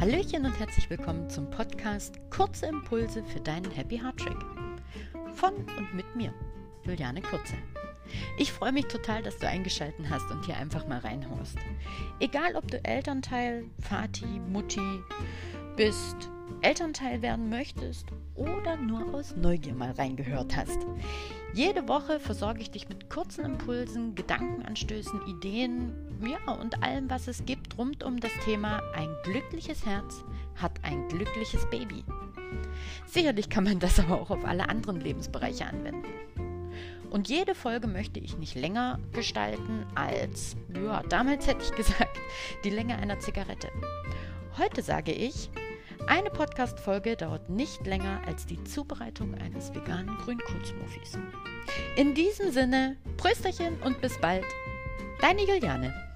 Hallöchen und herzlich willkommen zum Podcast Kurze Impulse für deinen Happy Heart Track. Von und mit mir, Juliane Kurze. Ich freue mich total, dass du eingeschaltet hast und hier einfach mal reinhorst. Egal, ob du Elternteil, Vati, Mutti bist, Elternteil werden möchtest oder nur aus Neugier mal reingehört hast. Jede Woche versorge ich dich mit kurzen Impulsen, Gedankenanstößen, Ideen, ja und allem, was es gibt rund um das Thema ein glückliches Herz hat ein glückliches Baby. Sicherlich kann man das aber auch auf alle anderen Lebensbereiche anwenden. Und jede Folge möchte ich nicht länger gestalten als, ja, damals hätte ich gesagt, die Länge einer Zigarette. Heute sage ich, eine Podcast-Folge dauert nicht länger als die Zubereitung eines veganen Grünkohlsmoothies. In diesem Sinne, Prösterchen und bis bald. Deine Juliane.